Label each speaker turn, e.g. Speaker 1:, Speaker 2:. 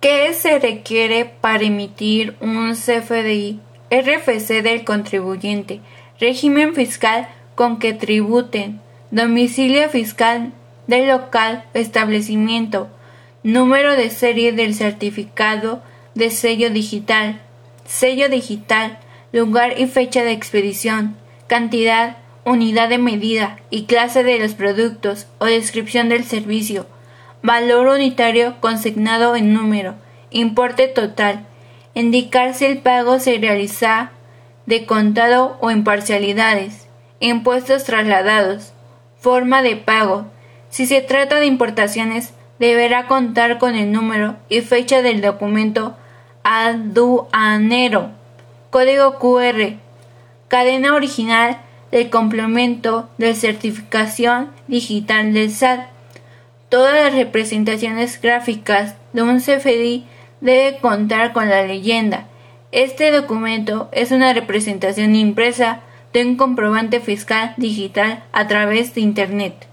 Speaker 1: ¿Qué se requiere para emitir un CFDI? RFC del contribuyente, régimen fiscal con que tributen, domicilio fiscal del local establecimiento, número de serie del certificado de sello digital, sello digital, lugar y fecha de expedición, cantidad, unidad de medida y clase de los productos o descripción del servicio, valor unitario consignado en número, importe total, indicar si el pago se realiza de contado o en parcialidades, impuestos trasladados, forma de pago. Si se trata de importaciones, deberá contar con el número y fecha del documento aduanero, código QR, cadena original del complemento de certificación digital del SAT, Todas las representaciones gráficas de un CFDI debe contar con la leyenda. Este documento es una representación impresa de un comprobante fiscal digital a través de Internet.